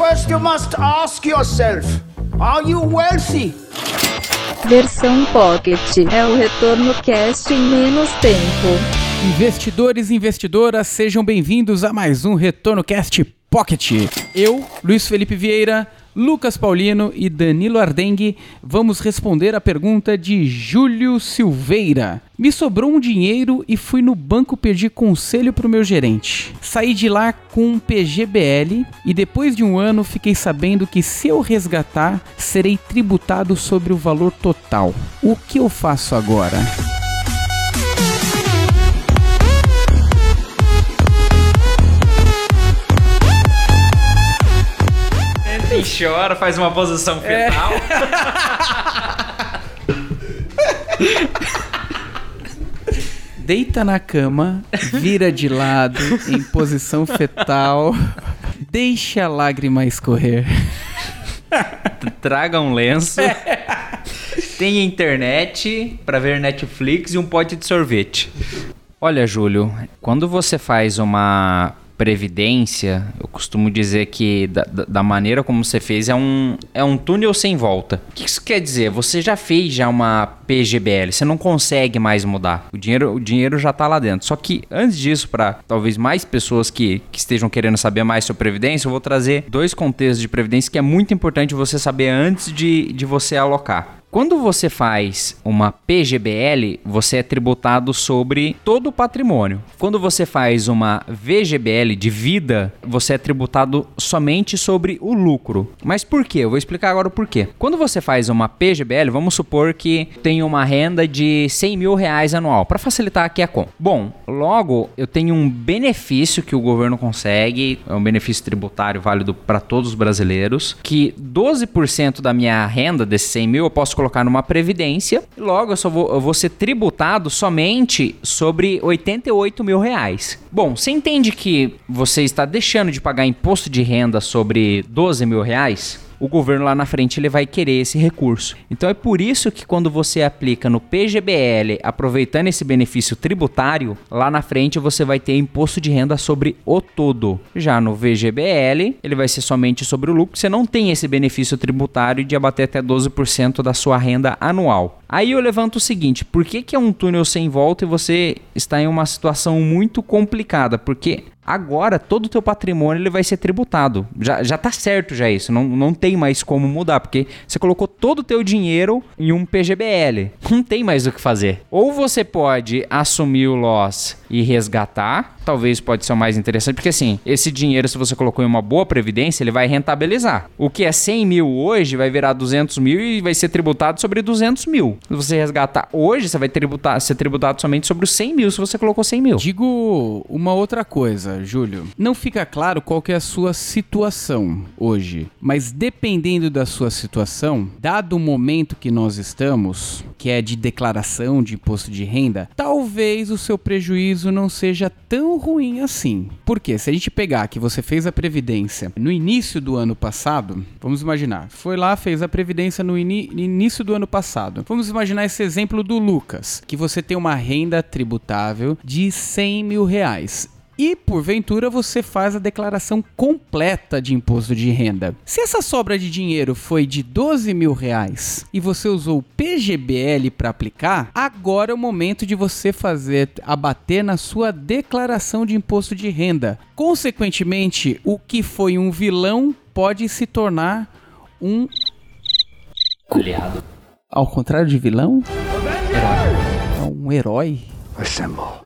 First, you must ask yourself Are you wealthy? Versão Pocket é o retorno cast em menos tempo. Investidores e investidoras, sejam bem-vindos a mais um Retorno Cast Pocket. Eu, Luiz Felipe Vieira, Lucas Paulino e Danilo Ardengue vamos responder a pergunta de Júlio Silveira. Me sobrou um dinheiro e fui no banco pedir conselho pro meu gerente. Saí de lá com um PGBL e depois de um ano fiquei sabendo que se eu resgatar, serei tributado sobre o valor total. O que eu faço agora? E chora, faz uma posição fetal. Deita na cama, vira de lado, em posição fetal, deixa a lágrima escorrer. Traga um lenço. Tem internet pra ver Netflix e um pote de sorvete. Olha, Júlio, quando você faz uma previdência, eu costumo dizer que da, da- maneira como você fez é um, é um túnel sem volta. O que isso quer dizer? Você já fez já uma PGBL, você não consegue mais mudar. O dinheiro, o dinheiro já tá lá dentro. Só que antes disso, para talvez mais pessoas que, que estejam querendo saber mais sobre previdência, eu vou trazer dois contextos de previdência que é muito importante você saber antes de, de você alocar. Quando você faz uma PGBL, você é tributado sobre todo o patrimônio. Quando você faz uma VGBL de vida, você é tributado somente sobre o lucro. Mas por quê? Eu vou explicar agora o porquê. Quando você faz uma PGBL, vamos supor que tem uma renda de 100 mil reais anual, para facilitar aqui a conta. Bom, logo eu tenho um benefício que o governo consegue, é um benefício tributário válido para todos os brasileiros, que 12% da minha renda desses 100 mil eu posso colocar numa previdência, logo eu só vou, eu vou ser tributado somente sobre 88 mil reais. Bom, você entende que você está deixando de pagar imposto de renda sobre 12 mil reais? O governo lá na frente ele vai querer esse recurso. Então é por isso que quando você aplica no PGBL, aproveitando esse benefício tributário, lá na frente você vai ter imposto de renda sobre o todo. Já no VGBL, ele vai ser somente sobre o lucro, você não tem esse benefício tributário de abater até 12% da sua renda anual. Aí eu levanto o seguinte, por que, que é um túnel sem volta e você está em uma situação muito complicada? Porque agora todo o teu patrimônio ele vai ser tributado. Já, já tá certo já isso, não, não tem mais como mudar, porque você colocou todo o teu dinheiro em um PGBL. Não tem mais o que fazer. Ou você pode assumir o loss e resgatar, talvez pode ser o mais interessante, porque assim, esse dinheiro se você colocou em uma boa previdência, ele vai rentabilizar. O que é 100 mil hoje vai virar 200 mil e vai ser tributado sobre 200 mil. Se você resgatar hoje, você vai tributar, ser tributado somente sobre os 100 mil se você colocou 100 mil. Digo uma outra coisa, Júlio. Não fica claro qual que é a sua situação hoje, mas dependendo da sua situação, dado o momento que nós estamos, que é de declaração de imposto de renda, talvez o seu prejuízo não seja tão ruim assim. Porque se a gente pegar que você fez a previdência no início do ano passado, vamos imaginar, foi lá, fez a previdência no início do ano passado. Vamos imaginar esse exemplo do Lucas, que você tem uma renda tributável de 100 mil reais. E porventura você faz a declaração completa de imposto de renda. Se essa sobra de dinheiro foi de 12 mil reais e você usou o PGBL para aplicar, agora é o momento de você fazer abater na sua declaração de imposto de renda. Consequentemente, o que foi um vilão pode se tornar um Aliado. ao contrário de vilão, é um herói.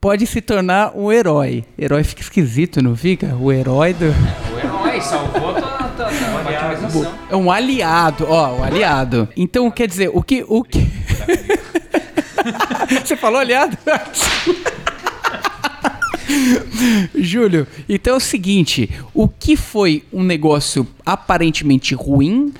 Pode se tornar um herói. Herói fica esquisito, não fica? O herói do. O herói salvou tua otimização. É um aliado, ó, um aliado. Então, quer dizer, o que. O que... Você falou aliado? Júlio, então é o seguinte: o que foi um negócio aparentemente ruim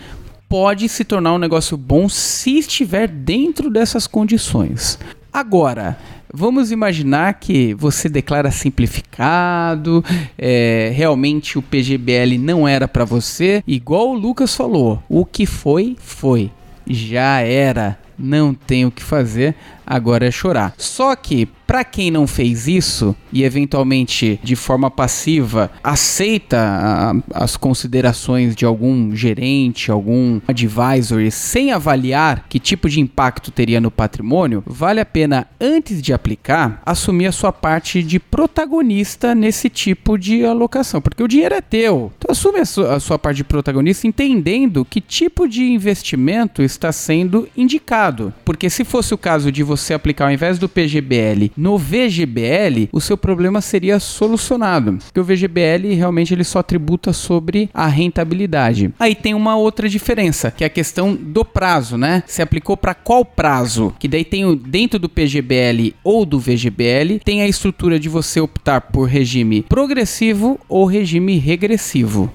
pode se tornar um negócio bom se estiver dentro dessas condições. Agora, vamos imaginar que você declara simplificado, é, realmente o PGBL não era para você, igual o Lucas falou. O que foi, foi. Já era. Não tem o que fazer, agora é chorar. Só que Para quem não fez isso e eventualmente de forma passiva aceita a, as considerações de algum gerente, algum advisor sem avaliar que tipo de impacto teria no patrimônio, vale a pena antes de aplicar assumir a sua parte de protagonista nesse tipo de alocação, porque o dinheiro é teu. Então assume a a sua parte de protagonista entendendo que tipo de investimento está sendo indicado. Porque se fosse o caso de você aplicar ao invés do PGBL no VGBL, o seu problema seria solucionado. Porque o VGBL realmente ele só tributa sobre a rentabilidade. Aí tem uma outra diferença, que é a questão do prazo, né? Se aplicou para qual prazo? Que daí tem o, dentro do PGBL ou do VGBL, tem a estrutura de você optar por regime progressivo ou regime regressivo.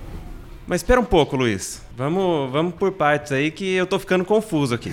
Mas espera um pouco, Luiz. Vamos, vamos por partes aí que eu tô ficando confuso aqui.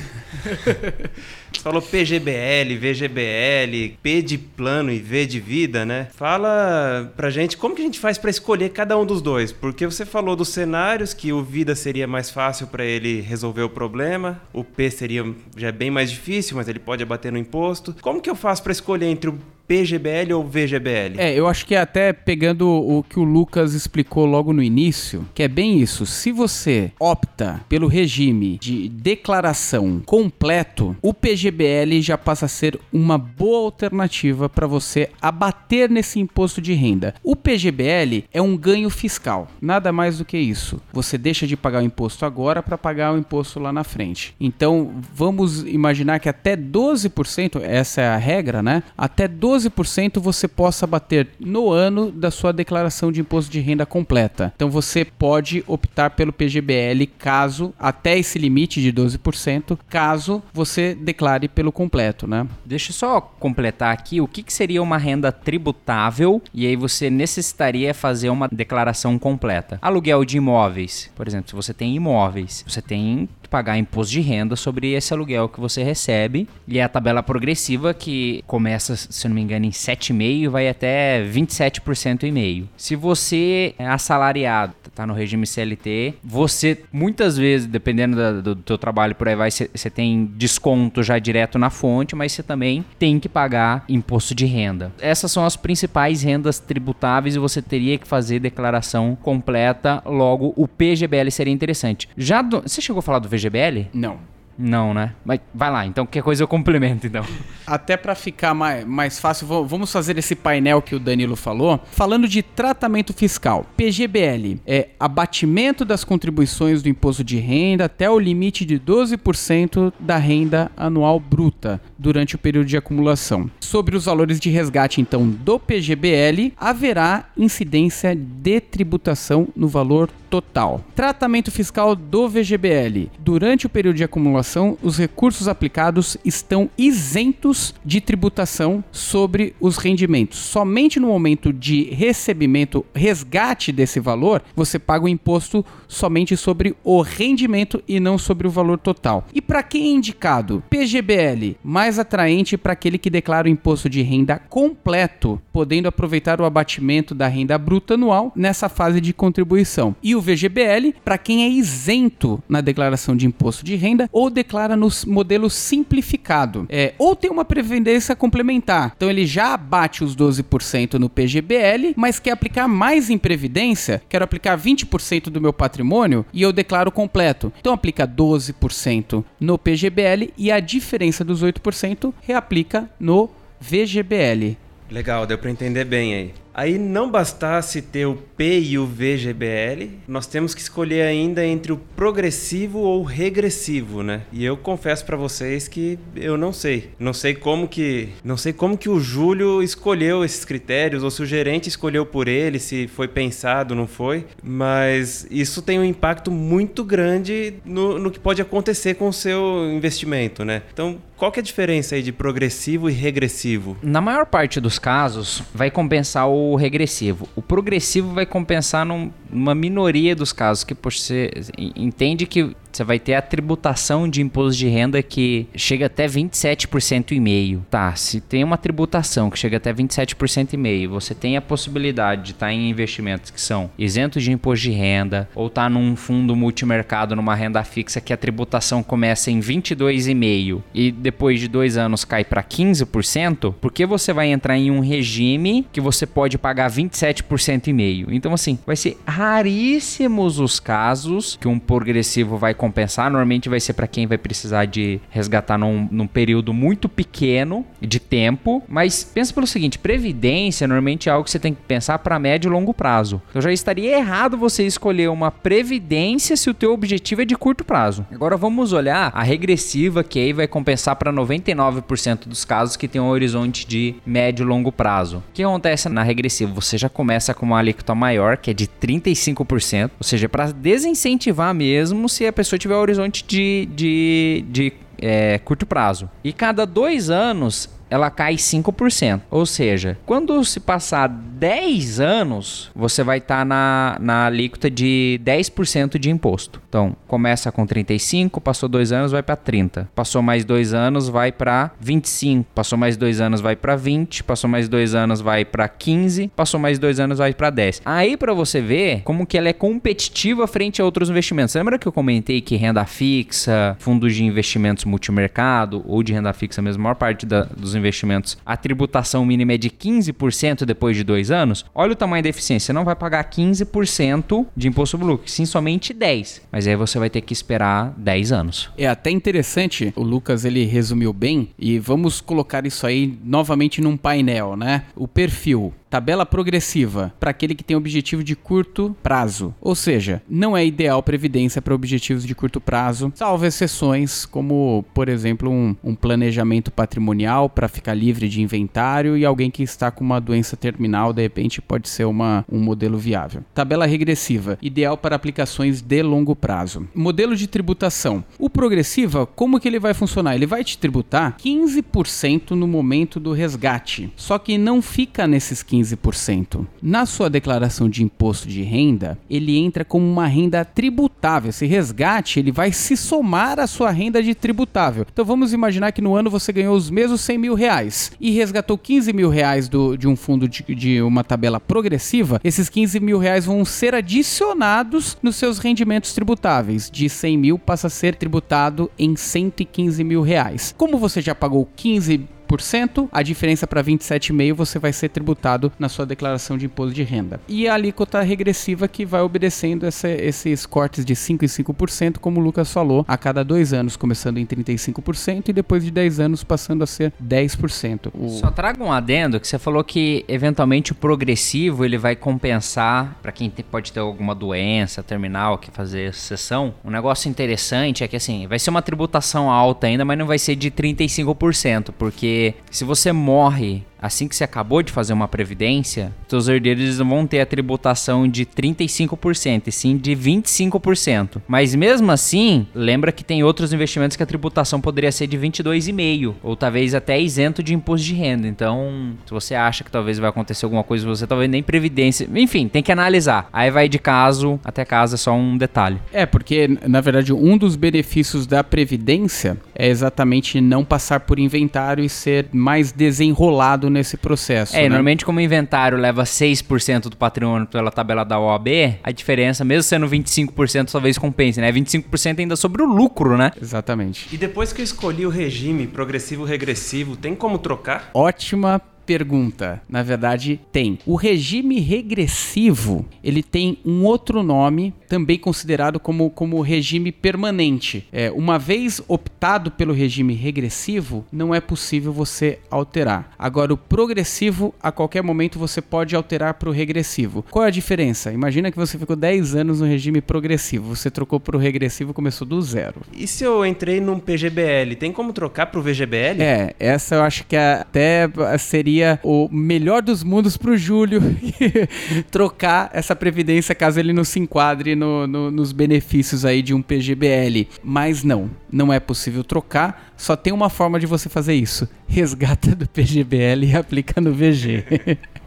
Você falou PGBL, VGBL, P de plano e V de vida, né? Fala pra gente como que a gente faz para escolher cada um dos dois, porque você falou dos cenários que o vida seria mais fácil para ele resolver o problema, o P seria já é bem mais difícil, mas ele pode abater no imposto. Como que eu faço para escolher entre o PGBL ou VGBL? É, eu acho que até pegando o que o Lucas explicou logo no início, que é bem isso. Se você opta pelo regime de declaração completo, o PGBL já passa a ser uma boa alternativa para você abater nesse imposto de renda. O PGBL é um ganho fiscal, nada mais do que isso. Você deixa de pagar o imposto agora para pagar o imposto lá na frente. Então, vamos imaginar que até 12%, essa é a regra, né? Até 12 12% você possa bater no ano da sua declaração de imposto de renda completa. Então você pode optar pelo PGBL caso até esse limite de 12%, caso você declare pelo completo, né? Deixa eu só completar aqui o que, que seria uma renda tributável e aí você necessitaria fazer uma declaração completa. Aluguel de imóveis, por exemplo, se você tem imóveis, você tem pagar imposto de renda sobre esse aluguel que você recebe. E é a tabela progressiva que começa, se não me engano, em 7,5% e vai até 27% e meio. Se você é assalariado, tá no regime CLT, você muitas vezes, dependendo da, do, do teu trabalho por aí vai, você tem desconto já direto na fonte, mas você também tem que pagar imposto de renda. Essas são as principais rendas tributáveis e você teria que fazer declaração completa, logo o PGBL seria interessante. Já do, você chegou a falar do VGBL? Não. Não, né? Mas vai lá, então qualquer coisa eu complemento, então. Até para ficar mais, mais fácil, vamos fazer esse painel que o Danilo falou. Falando de tratamento fiscal. PGBL é abatimento das contribuições do imposto de renda até o limite de 12% da renda anual bruta durante o período de acumulação. Sobre os valores de resgate, então, do PGBL, haverá incidência de tributação no valor total. Tratamento fiscal do VGBL. Durante o período de acumulação, os recursos aplicados estão isentos de tributação sobre os rendimentos. Somente no momento de recebimento, resgate desse valor, você paga o imposto somente sobre o rendimento e não sobre o valor total. E para quem é indicado? PGBL, mais atraente para aquele que declara o imposto de renda completo, podendo aproveitar o abatimento da renda bruta anual nessa fase de contribuição. E o VGBL para quem é isento na declaração de imposto de renda ou declara no modelo simplificado. É, ou tem uma previdência complementar. Então ele já abate os 12% no PGBL, mas quer aplicar mais em previdência, quero aplicar 20% do meu patrimônio e eu declaro completo. Então aplica 12% no PGBL e a diferença dos 8% reaplica no VGBL. Legal, deu para entender bem aí. Aí não bastasse ter o P e o VGBL, nós temos que escolher ainda entre o progressivo ou regressivo, né? E eu confesso para vocês que eu não sei. Não sei como que, não sei como que o Júlio escolheu esses critérios ou se o gerente escolheu por ele, se foi pensado, não foi, mas isso tem um impacto muito grande no, no que pode acontecer com o seu investimento, né? Então, qual que é a diferença aí de progressivo e regressivo? Na maior parte dos casos, vai compensar o regressivo. O progressivo vai compensar num, uma minoria dos casos que você entende que você vai ter a tributação de imposto de renda que chega até 27% e meio. Tá, se tem uma tributação que chega até 27% e meio, você tem a possibilidade de estar tá em investimentos que são isentos de imposto de renda ou tá num fundo multimercado numa renda fixa que a tributação começa em 22,5 e depois de dois anos cai para 15%, porque você vai entrar em um regime que você pode pagar 27% e meio. Então assim, vai ser raríssimos os casos que um progressivo vai compensar. Normalmente vai ser para quem vai precisar de resgatar num, num, período muito pequeno de tempo. Mas pensa pelo seguinte: previdência normalmente é algo que você tem que pensar para médio e longo prazo. Então já estaria errado você escolher uma previdência se o teu objetivo é de curto prazo. Agora vamos olhar a regressiva que aí vai compensar para 99% dos casos que tem um horizonte de médio e longo prazo. O que acontece na regressiva? Você já começa com uma alíquota maior, que é de 35%, ou seja, para desincentivar mesmo se a pessoa pessoa tiver um horizonte de, de, de é, curto prazo. E cada dois anos ela cai 5%. Ou seja, quando se passar 10 anos, você vai estar tá na, na alíquota de 10% de imposto. Então, começa com 35, passou dois anos, vai para 30. Passou mais dois anos, vai para 25. Passou mais dois anos, vai para 20. Passou mais dois anos, vai para 15. Passou mais dois anos, vai para 10. Aí, para você ver como que ela é competitiva frente a outros investimentos. Lembra que eu comentei que renda fixa, fundos de investimentos multimercado ou de renda fixa mesmo, a maior parte da, dos investimentos, a tributação mínima é de 15% depois de dois anos, olha o tamanho da eficiência. Você não vai pagar 15% de imposto sobre lucro, sim somente 10%. Mas aí você vai ter que esperar 10 anos. É até interessante, o Lucas ele resumiu bem, e vamos colocar isso aí novamente num painel, né? O perfil tabela progressiva para aquele que tem objetivo de curto prazo. Ou seja, não é ideal previdência para objetivos de curto prazo, salvo exceções, como, por exemplo, um, um planejamento patrimonial para ficar livre de inventário e alguém que está com uma doença terminal, de repente, pode ser uma, um modelo viável. Tabela regressiva, ideal para aplicações de longo prazo. Modelo de tributação. Progressiva, como que ele vai funcionar? Ele vai te tributar 15% no momento do resgate. Só que não fica nesses 15 15%. Na sua declaração de imposto de renda, ele entra como uma renda tributável. Esse resgate ele vai se somar à sua renda de tributável. Então vamos imaginar que no ano você ganhou os mesmos 100 mil reais e resgatou 15 mil reais do, de um fundo de, de uma tabela progressiva. Esses 15 mil reais vão ser adicionados nos seus rendimentos tributáveis. De 100 mil passa a ser tributado em 115 mil reais. Como você já pagou 15 a diferença para 27,5% você vai ser tributado na sua declaração de imposto de renda. E a alíquota regressiva que vai obedecendo essa, esses cortes de 5% e 5%, como o Lucas falou, a cada dois anos, começando em 35% e depois de 10 anos passando a ser 10%. O... Só traga um adendo que você falou que eventualmente o progressivo ele vai compensar para quem pode ter alguma doença terminal que fazer sessão. Um negócio interessante é que assim, vai ser uma tributação alta ainda, mas não vai ser de 35%, porque se você morre assim que você acabou de fazer uma previdência, seus herdeiros não vão ter a tributação de 35%, e sim de 25%. Mas mesmo assim, lembra que tem outros investimentos que a tributação poderia ser de 22,5%, ou talvez até isento de imposto de renda. Então, se você acha que talvez vai acontecer alguma coisa, você talvez nem previdência, enfim, tem que analisar. Aí vai de caso até caso, é só um detalhe. É, porque na verdade um dos benefícios da previdência é exatamente não passar por inventário e ser mais desenrolado nesse processo. É, né? normalmente como o inventário leva 6% do patrimônio pela tabela da OAB, a diferença, mesmo sendo 25%, talvez compense, né? 25% ainda sobre o lucro, né? Exatamente. E depois que eu escolhi o regime progressivo-regressivo, tem como trocar? Ótima pergunta. Na verdade, tem. O regime regressivo, ele tem um outro nome, também considerado como, como regime permanente. É, uma vez optado pelo regime regressivo, não é possível você alterar. Agora, o progressivo, a qualquer momento você pode alterar para o regressivo. Qual é a diferença? Imagina que você ficou 10 anos no regime progressivo, você trocou para o regressivo começou do zero. E se eu entrei num PGBL, tem como trocar para o VGBL? É, essa eu acho que até seria seria o melhor dos mundos pro Júlio trocar essa previdência caso ele não se enquadre no, no, nos benefícios aí de um PGBL. Mas não, não é possível trocar. Só tem uma forma de você fazer isso: resgata do PGBL e aplica no VG.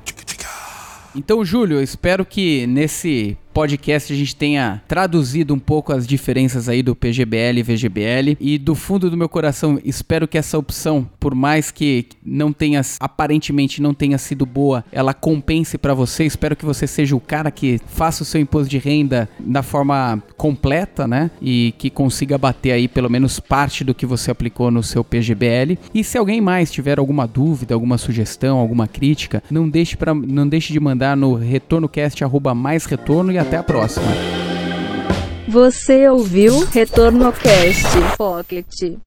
Então, Júlio, eu espero que nesse podcast a gente tenha traduzido um pouco as diferenças aí do PGBL e VGBL. E do fundo do meu coração, espero que essa opção, por mais que não tenha, aparentemente não tenha sido boa, ela compense para você. Espero que você seja o cara que faça o seu imposto de renda da forma completa, né? E que consiga bater aí pelo menos parte do que você aplicou no seu PGBL. E se alguém mais tiver alguma dúvida, alguma sugestão, alguma crítica, não deixe, pra, não deixe de mandar no retornocast arroba mais retorno e até a próxima. Você ouviu Retorno Cast Pocket.